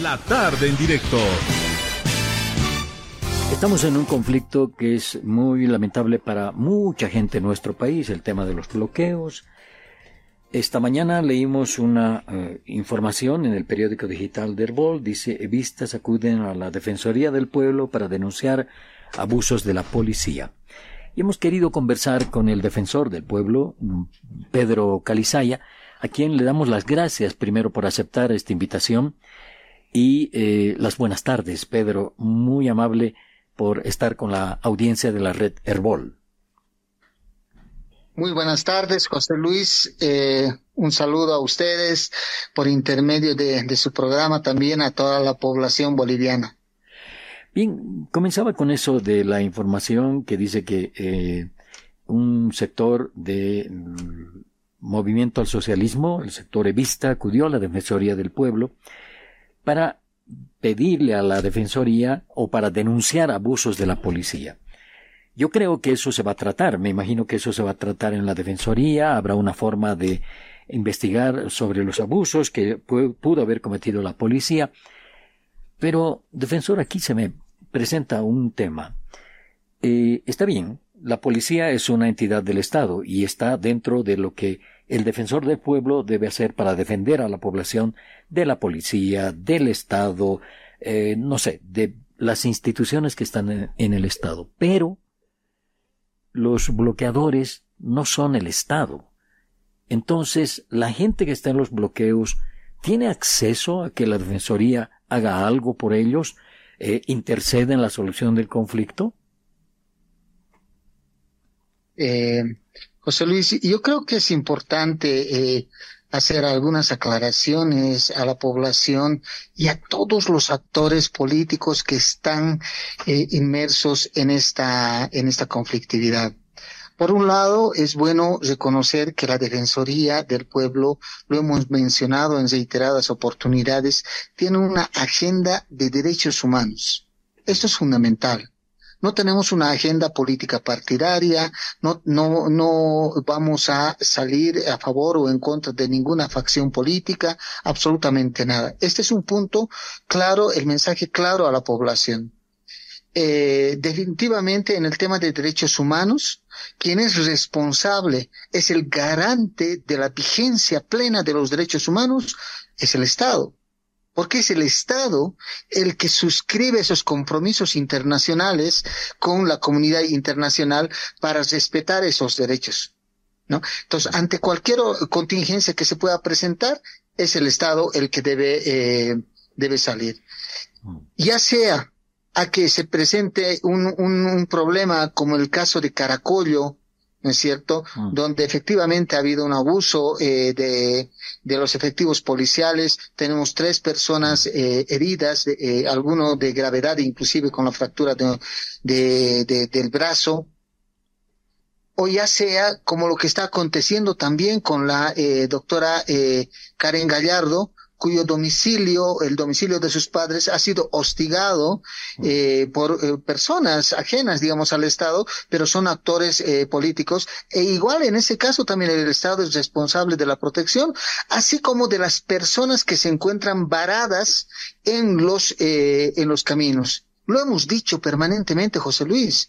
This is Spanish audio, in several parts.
La tarde en directo. Estamos en un conflicto que es muy lamentable para mucha gente en nuestro país, el tema de los bloqueos. Esta mañana leímos una eh, información en el periódico digital de Herbol, dice, evistas acuden a la Defensoría del Pueblo para denunciar abusos de la policía. Y hemos querido conversar con el defensor del pueblo, Pedro Calizaya, a quien le damos las gracias primero por aceptar esta invitación y eh, las buenas tardes, Pedro, muy amable por estar con la audiencia de la red Herbol. Muy buenas tardes, José Luis. Eh, un saludo a ustedes por intermedio de, su programa, también a toda la población boliviana. Bien, comenzaba con eso de la información que dice que eh, un sector de mm, movimiento al socialismo, el sector evista, acudió a la Defensoría del Pueblo para pedirle a la Defensoría o para denunciar abusos de la policía. Yo creo que eso se va a tratar, me imagino que eso se va a tratar en la Defensoría, habrá una forma de investigar sobre los abusos que pudo haber cometido la policía, pero, defensor, aquí se me presenta un tema. Eh, está bien, la policía es una entidad del Estado y está dentro de lo que el defensor del pueblo debe hacer para defender a la población de la policía, del Estado, eh, no sé, de las instituciones que están en, el Estado. Pero los bloqueadores no son el Estado. Entonces, la gente que está en los bloqueos tiene acceso a que la Defensoría haga algo por ellos, eh, intercede en la solución del conflicto. Eh, José Luis, yo creo que es importante eh, hacer algunas aclaraciones a la población y a todos los actores políticos que están eh, inmersos en esta, en esta conflictividad. Por un lado, es bueno reconocer que la Defensoría del Pueblo, lo hemos mencionado en reiteradas oportunidades, tiene una agenda de derechos humanos. Esto es fundamental. No tenemos una agenda política partidaria, no, no, no vamos a salir a favor o en contra de ninguna facción política, absolutamente nada. Este es un punto claro, el mensaje claro a la población. Eh, definitivamente en el tema de derechos humanos, quien es responsable, es el garante de la vigencia plena de los derechos humanos, es el Estado porque es el Estado el que suscribe esos compromisos internacionales con la comunidad internacional para respetar esos derechos. ¿no? Entonces, ante cualquier contingencia que se pueda presentar, es el Estado el que debe, eh, debe salir. Ya sea a que se presente un, un, un problema como el caso de Caracollo, ¿no es cierto? Mm. Donde efectivamente ha habido un abuso eh, de, de, los efectivos policiales. Tenemos tres personas eh, heridas, eh, alguno de gravedad, inclusive con la fractura de, de, del brazo. O ya sea como lo que está aconteciendo también con la eh, doctora eh, Karen Gallardo, cuyo domicilio, el domicilio de sus padres, ha sido hostigado eh, por eh, personas ajenas, digamos, al Estado, pero son actores eh, políticos. E igual en ese caso también el Estado es responsable de la protección, así como de las personas que se encuentran varadas en los, en los caminos. Lo hemos dicho permanentemente, José Luis.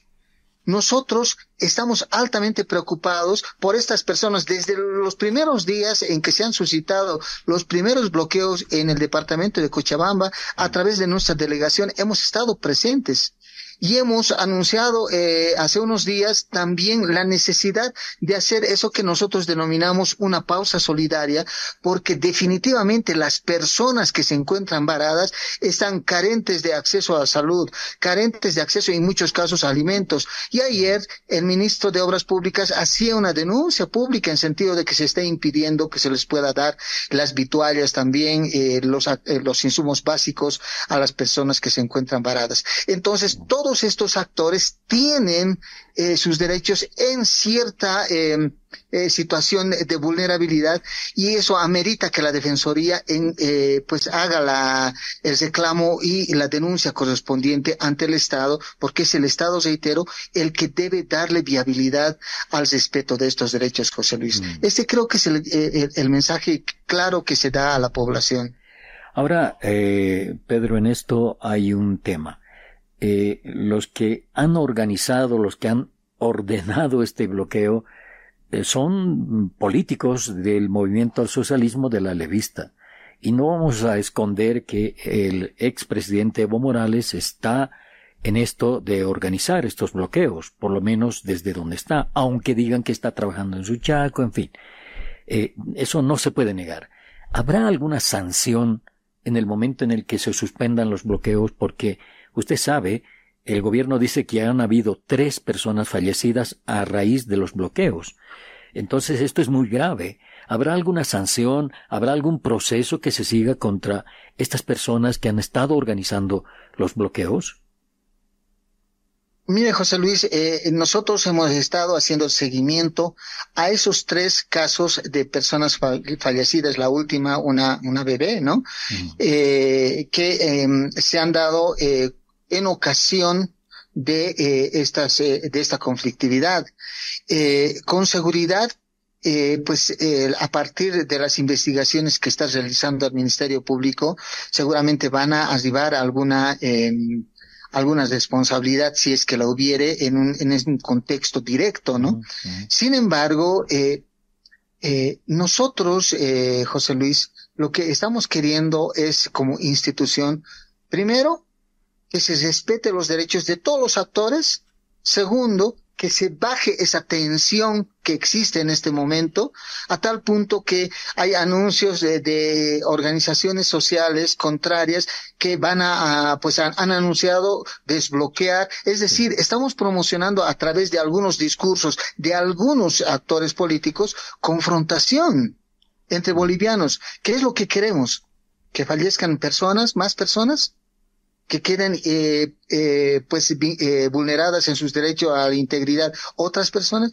Nosotros estamos altamente preocupados por estas personas desde los primeros días en que se han suscitado los primeros bloqueos en el departamento de Cochabamba a través de nuestra delegación. Hemos estado presentes y hemos anunciado eh, hace unos días también la necesidad de hacer eso que nosotros denominamos una pausa solidaria, porque definitivamente las personas que se encuentran varadas están carentes de acceso a la salud, carentes de acceso en muchos casos a alimentos. Y ayer el ministro de Obras Públicas hacía una denuncia pública en sentido de que se está impidiendo que se les pueda dar las vituallas también, eh, los, eh, los insumos básicos a las personas que se encuentran varadas. Entonces, todo estos actores tienen eh, sus derechos en cierta em, eh, situación de vulnerabilidad y eso amerita que la defensoría en, eh, pues haga la, el reclamo y la denuncia correspondiente ante el Estado porque es el Estado reitero el que debe darle viabilidad al respeto de estos derechos José Luis mm. este creo que es el, el mensaje claro que se da a la población Ahora, eh, Pedro, en esto hay un tema. Eh, los que han organizado, los que han ordenado este bloqueo, eh, son políticos del movimiento al socialismo de la levista. Y no vamos a esconder que el expresidente Evo Morales está en esto de organizar estos bloqueos, por lo menos desde donde está, aunque digan que está trabajando en su chaco, en fin. Eh, eso no se puede negar. ¿Habrá alguna sanción en el momento en el que se suspendan los bloqueos? Porque usted sabe, el gobierno dice que han habido tres personas fallecidas a raíz de los bloqueos. Entonces esto es muy grave. ¿Habrá alguna sanción? ¿Habrá algún proceso que se siga contra estas personas que han estado organizando los bloqueos? Mire, José Luis, eh, nosotros hemos estado haciendo seguimiento a esos tres casos de personas fallecidas, la última, una, una bebé, ¿no? eh, que em, se han dado eh, en ocasión de eh, estas, de esta conflictividad. con seguridad eh, pues eh, a partir de las investigaciones que está realizando el Ministerio Público, seguramente van a arribar a alguna eh, alguna responsabilidad si es que la hubiere en un, en un contexto directo, ¿no? Sin embargo, eh, eh, nosotros, eh, José Luis, lo que estamos queriendo es como institución, primero, que se respete los derechos de todos los actores, segundo, que se baje esa tensión que existe en este momento, a tal punto que hay anuncios de, de organizaciones sociales contrarias que van a, a pues han, han, anunciado desbloquear, es decir, estamos promocionando a través de algunos discursos de algunos actores políticos confrontación entre bolivianos. ¿Qué es lo que queremos? ¿Que fallezcan personas, más personas? Que queden eh, eh, pues eh, vulneradas en sus derechos a la integridad otras personas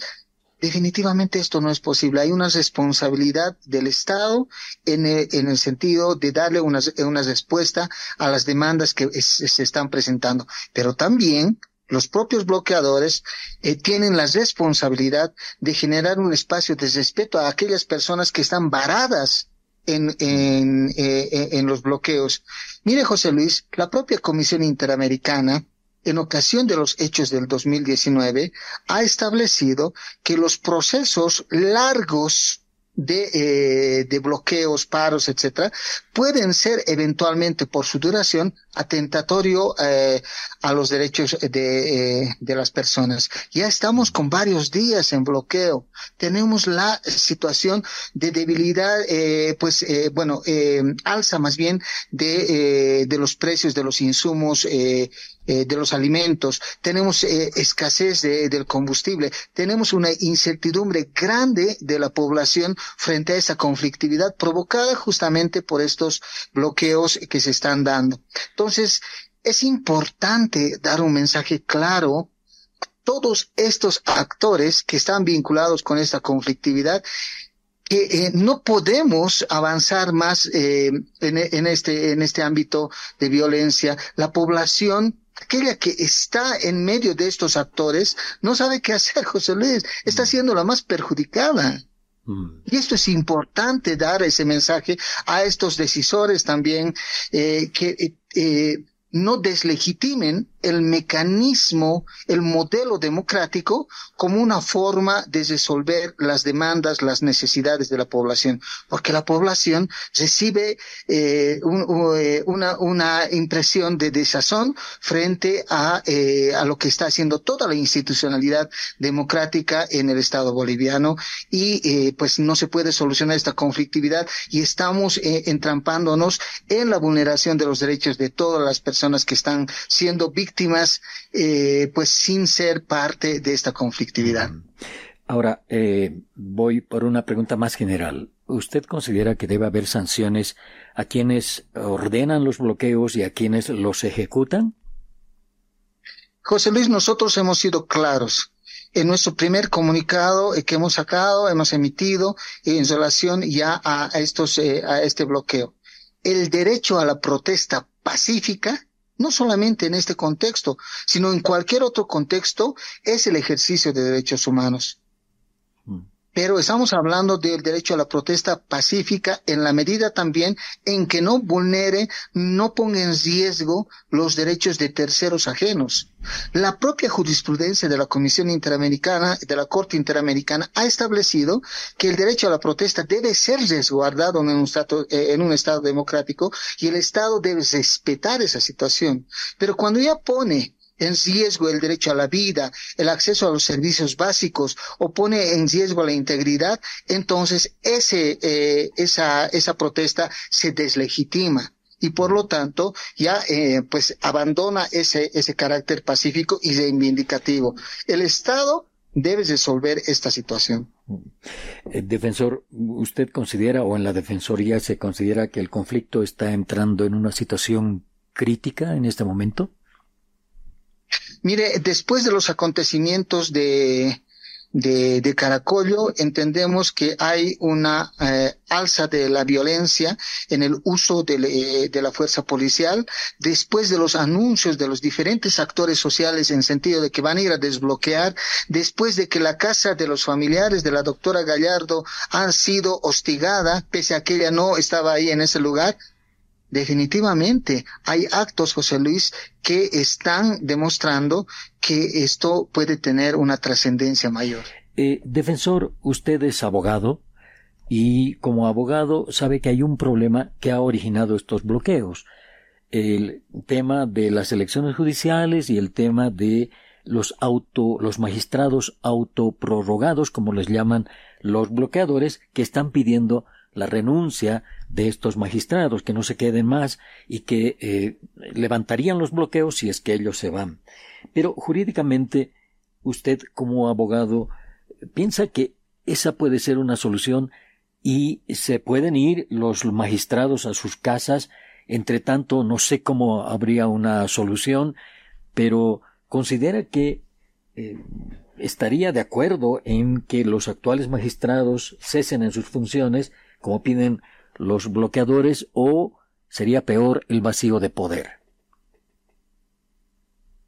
definitivamente esto no es posible. Hay una responsabilidad del Estado en el, en el sentido de darle una, una respuesta a las demandas que se están presentando. Pero también los propios bloqueadores eh, tienen la responsabilidad de generar un espacio de respeto a aquellas personas que están varadas en, en, eh, en los bloqueos. Mire, José Luis, la propia Comisión Interamericana, en ocasión de los hechos del 2019, ha establecido que los procesos largos de, eh, de bloqueos, paros, etcétera, pueden ser eventualmente por su duración atentatorio eh, a los derechos de, eh, de las personas. Ya estamos con varios días en bloqueo. Tenemos la situación de debilidad, eh, pues, eh, bueno, eh, alza más bien de, de los precios de los insumos eh, de los alimentos, tenemos eh, escasez de, del combustible, tenemos una incertidumbre grande de la población frente a esa conflictividad provocada justamente por estos bloqueos que se están dando. Entonces, es importante dar un mensaje claro a todos estos actores que están vinculados con esta conflictividad que eh, no podemos avanzar más eh, en, este en este ámbito de violencia. La población aquella que está en medio de estos actores no sabe qué hacer, José Luis, está siendo la más perjudicada. Mm. Y esto es importante dar ese mensaje a estos decisores también, eh, que eh, no deslegitimen el mecanismo, el modelo democrático como una forma de resolver las demandas, las necesidades de la población, porque la población recibe eh, un, una, una, impresión de desazón frente a, eh, a lo que está haciendo toda la institucionalidad democrática en el Estado boliviano. Y eh, pues no se puede solucionar esta conflictividad y estamos eh, entrampándonos en la vulneración de los derechos de todas las personas que están siendo víctimas víctimas, eh, pues sin ser parte de esta conflictividad. Ahora, eh, voy por una pregunta más general. ¿Usted considera que debe haber sanciones a quienes ordenan los bloqueos y a quienes los ejecutan? José Luis, nosotros hemos sido claros. En nuestro primer comunicado que hemos sacado, hemos emitido en relación ya a, estos, eh, a este bloqueo. El derecho a la protesta pacífica no solamente en este contexto, sino en cualquier otro contexto, es el ejercicio de derechos humanos. Mm. Pero estamos hablando del derecho a la protesta pacífica en la medida también en que no vulnere, no ponga en riesgo los derechos de terceros ajenos. La propia jurisprudencia de la Comisión Interamericana, de la Corte Interamericana, ha establecido que el derecho a la protesta debe ser resguardado en un estado, eh, en un estado democrático y el Estado debe respetar esa situación. Pero cuando ya pone en riesgo el derecho a la vida, el acceso a los servicios básicos o pone en riesgo la integridad, entonces ese, eh, esa, esa protesta se deslegitima y por lo tanto ya eh, pues abandona ese, ese carácter pacífico y reivindicativo. El Estado debe resolver esta situación. Eh, defensor, ¿usted considera o en la Defensoría se considera que el conflicto está entrando en una situación crítica en este momento? Mire, después de los acontecimientos de, de, Caracollo, entendemos que hay una eh, alza de la violencia en el uso de, eh, de, la fuerza policial, después de los anuncios de los diferentes actores sociales en sentido de que van a ir a desbloquear, después de que la casa de los familiares de la doctora Gallardo ha sido hostigada, pese a que ella no estaba ahí en ese lugar, definitivamente hay actos, José Luis, que están demostrando que esto puede tener una trascendencia mayor. Eh, defensor, usted es abogado y como abogado sabe que hay un problema que ha originado estos bloqueos. El tema de las elecciones judiciales y el tema de los auto, los magistrados autoprorrogados, como les llaman los bloqueadores, que están pidiendo la renuncia de estos magistrados, que no se queden más y que eh, levantarían los bloqueos si es que ellos se van. Pero jurídicamente, usted como abogado piensa que esa puede ser una solución y se pueden ir los magistrados a sus casas. Entre tanto, no sé cómo habría una solución, pero considera que eh, estaría de acuerdo en que los actuales magistrados cesen en sus funciones como piden los bloqueadores, o sería peor el vacío de poder?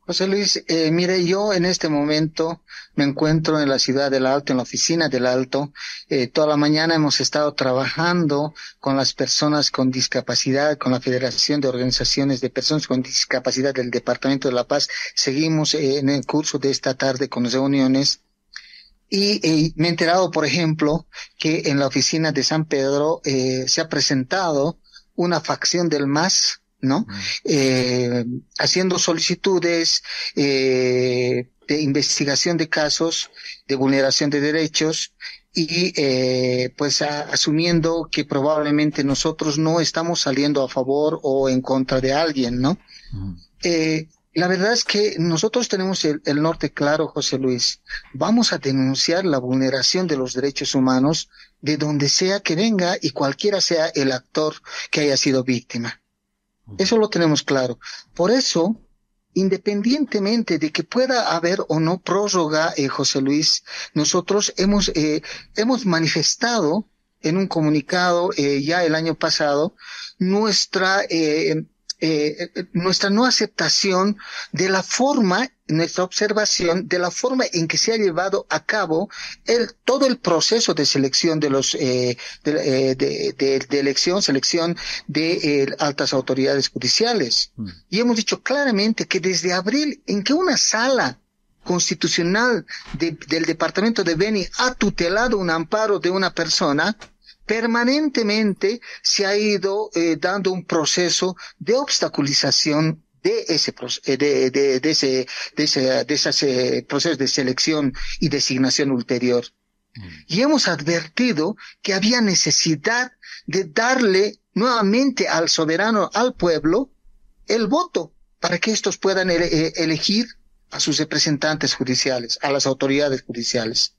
José Luis, eh, mire, yo en este momento me encuentro en la ciudad del Alto, en la oficina del Alto. Eh, toda la mañana hemos estado trabajando con las personas con discapacidad, con la Federación de Organizaciones de Personas con Discapacidad del Departamento de La Paz. Seguimos eh, en el curso de esta tarde con reuniones y me he enterado, por ejemplo, que en la oficina de San Pedro eh, se ha presentado una facción del MAS, ¿no? Mm. Eh, haciendo solicitudes eh, de investigación de casos de vulneración de derechos y eh, pues asumiendo que probablemente nosotros no estamos saliendo a favor o en contra de alguien, ¿no? Mm. Eh, la verdad es que nosotros tenemos el, norte claro, José Luis. Vamos a denunciar la vulneración de los derechos humanos de donde sea que venga y cualquiera sea el actor que haya sido víctima. Eso lo tenemos claro. Por eso, independientemente de que pueda haber o no prórroga, eh, José Luis, nosotros hemos, eh, hemos manifestado en un comunicado eh, ya el año pasado nuestra eh, eh, eh, nuestra no aceptación de la forma, nuestra observación de la forma en que se ha llevado a cabo el, todo el proceso de selección de los, eh, de, de, elección, selección de altas autoridades judiciales. Mm. Y hemos dicho claramente que desde abril en que una sala constitucional del departamento de Beni ha tutelado un amparo de una persona, permanentemente se ha ido eh, dando un proceso de obstaculización de ese, eh, de, de, de, ese, de ese, de ese proceso de selección y designación ulterior. Mm. Y hemos advertido que había necesidad de darle nuevamente al soberano, al pueblo, el voto para que estos puedan eh, elegir a sus representantes judiciales, a las autoridades judiciales.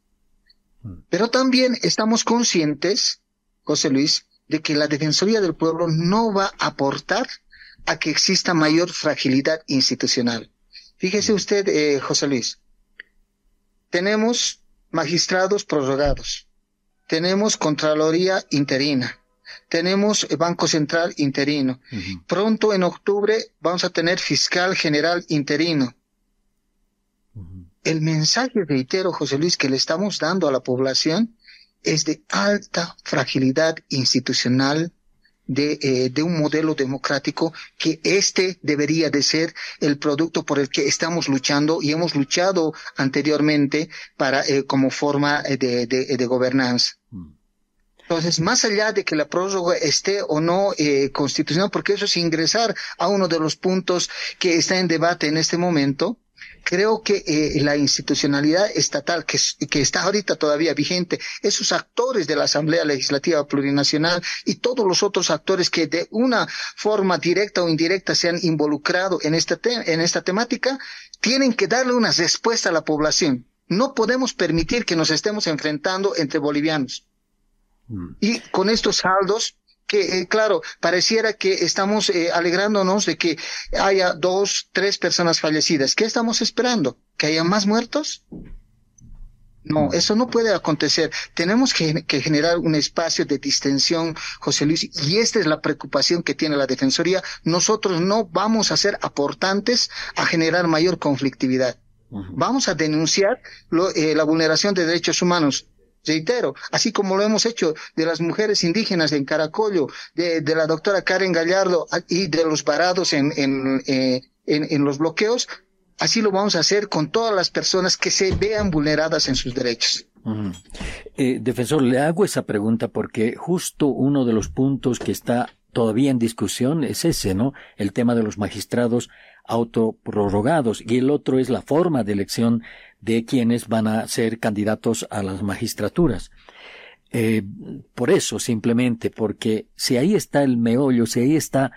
Mm. Pero también estamos conscientes José Luis, de que la Defensoría del Pueblo no va a aportar a que exista mayor fragilidad institucional. Fíjese usted, eh, José Luis, tenemos magistrados prorrogados, tenemos Contraloría interina, tenemos Banco Central interino. Pronto en octubre vamos a tener Fiscal General interino. El mensaje, reitero, José Luis, que le estamos dando a la población es de alta fragilidad institucional de, eh, de, un modelo democrático que este debería de ser el producto por el que estamos luchando y hemos luchado anteriormente para eh, como forma de, de, de gobernanza. Mm. Entonces, más allá de que la prórroga esté o no eh, constitucional, porque eso es ingresar a uno de los puntos que está en debate en este momento, creo que eh, la institucionalidad estatal que, que está ahorita todavía vigente, esos actores de la Asamblea Legislativa Plurinacional y todos los otros actores que de una forma directa o indirecta se han involucrado en esta, en esta temática, tienen que darle una respuesta a la población. No podemos permitir que nos estemos enfrentando entre bolivianos. Mm. Y con estos saldos, que eh, claro, pareciera que estamos eh, alegrándonos de que haya dos, tres personas fallecidas. ¿Qué estamos esperando? ¿Que haya más muertos? No, eso no puede acontecer. Tenemos que, que, generar un espacio de distensión, José Luis, y esta es la preocupación que tiene la Defensoría. Nosotros no vamos a ser aportantes a generar mayor conflictividad. Vamos a denunciar lo, eh, la vulneración de derechos humanos reitero, así como lo hemos hecho de las mujeres indígenas en Caracollo, de, la doctora Karen Gallardo y de los varados en, en, eh, en, en, los bloqueos, así lo vamos a hacer con todas las personas que se vean vulneradas en sus derechos. eh, defensor, le hago esa pregunta porque justo uno de los puntos que está todavía en discusión es ese, ¿no? El tema de los magistrados autoprorrogados y el otro es la forma de elección de quienes van a ser candidatos a las magistraturas. Eh, por eso, simplemente, porque si ahí está el meollo, si ahí está,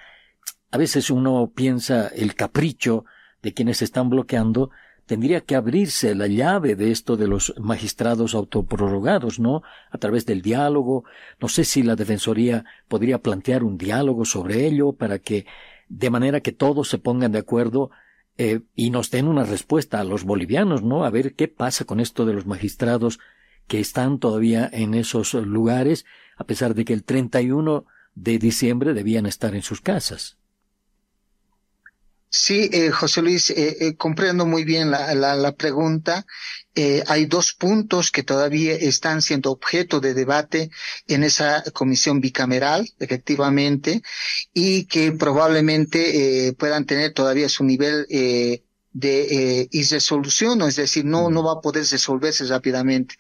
a veces uno piensa el capricho de quienes están bloqueando, tendría que abrirse la llave de esto de los magistrados autoprorrogados, ¿no? A través del diálogo. No sé si la Defensoría podría plantear un diálogo sobre ello para que, de manera que todos se pongan de acuerdo eh, y nos den una respuesta a los bolivianos, ¿no? A ver qué pasa con esto de los magistrados que están todavía en esos lugares, a pesar de que el 31 de diciembre debían estar en sus casas. Sí, eh, José Luis, eh, eh, comprendo muy bien la, pregunta. Eh, hay dos puntos que todavía están siendo objeto de debate en esa comisión bicameral, efectivamente, y que probablemente eh, puedan tener todavía su nivel de irresolución, es decir, no, no va a poder resolverse rápidamente.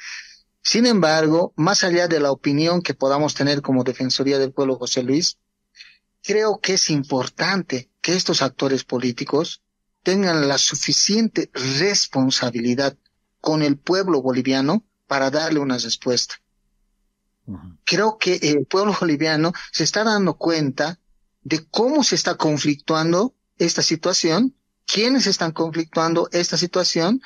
Sin embargo, más allá de la opinión que podamos tener como Defensoría del Pueblo, José Luis, creo que es importante que estos actores políticos tengan la suficiente responsabilidad con el pueblo boliviano para darle una respuesta. Creo que el pueblo boliviano se está dando cuenta de cómo se está conflictuando esta situación, quiénes están conflictuando esta situación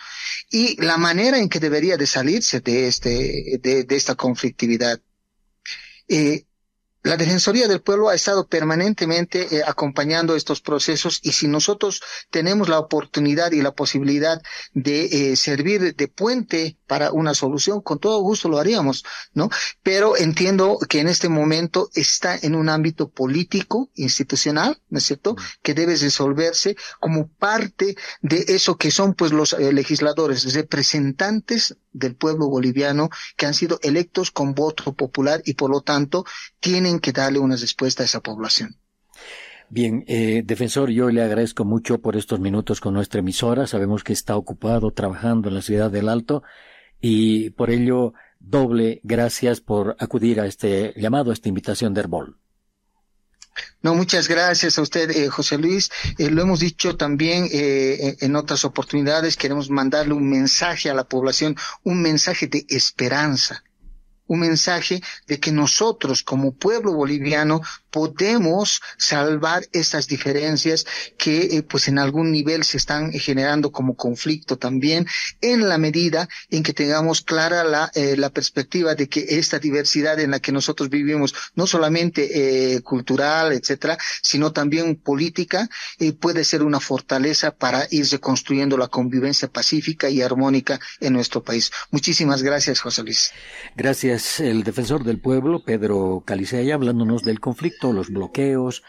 y la manera en que debería de salirse de este, de, de esta conflictividad. Eh, la Defensoría del Pueblo ha estado permanentemente eh, acompañando estos procesos y si nosotros tenemos la oportunidad y la posibilidad de eh, servir de puente para una solución, con todo gusto lo haríamos, ¿no? Pero entiendo que en este momento está en un ámbito político, institucional, ¿no es cierto?, que debe resolverse como parte de eso que son pues los eh, legisladores, representantes del pueblo boliviano que han sido electos con voto popular y por lo tanto tienen que darle una respuesta a esa población. Bien, eh, defensor, yo le agradezco mucho por estos minutos con nuestra emisora. Sabemos que está ocupado trabajando en la ciudad del Alto y por ello doble gracias por acudir a este llamado, a esta invitación de Herbol. No, muchas gracias a usted, eh, José Luis. Eh, lo hemos dicho también eh, en otras oportunidades. Queremos mandarle un mensaje a la población, un mensaje de esperanza un mensaje de que nosotros como pueblo boliviano podemos salvar estas diferencias que eh, pues en algún nivel se están generando como conflicto también en la medida en que tengamos clara la, eh, perspectiva de que esta diversidad en la que nosotros vivimos no solamente eh, cultural etcétera sino también política puede ser una fortaleza para ir reconstruyendo la convivencia pacífica y armónica en nuestro país. Muchísimas gracias José Luis. Gracias el defensor del pueblo, Pedro Caliceya, hablándonos del los bloqueos,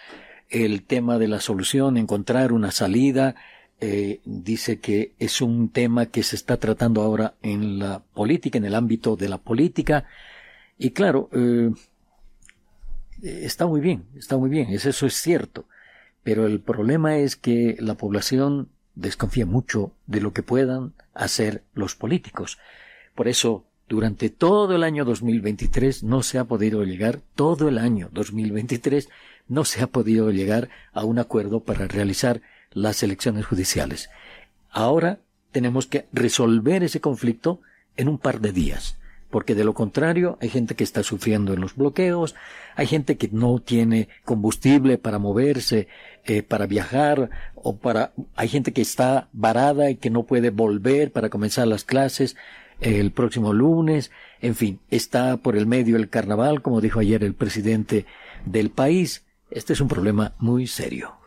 el tema de la solución, encontrar una salida. Eh, dice que es un tema que se está tratando ahora en la política, en el ámbito de la política, Y claro, eh, está muy bien, está muy bien, eso es cierto. Pero el problema es que la población desconfía mucho de lo que puedan hacer los políticos. Por eso, durante todo el año 2023 no se ha podido llegar, todo el año 2023 no se ha podido llegar a un acuerdo para realizar las elecciones judiciales. Ahora tenemos que resolver ese conflicto en un par de días porque de lo contrario hay gente que está sufriendo en los bloqueos, hay gente que no tiene combustible para moverse, eh, para viajar, o para, hay gente que está varada y que no puede volver para comenzar las clases el próximo lunes, en fin, está por el medio el carnaval, como dijo ayer el presidente del país. Este es un problema muy serio.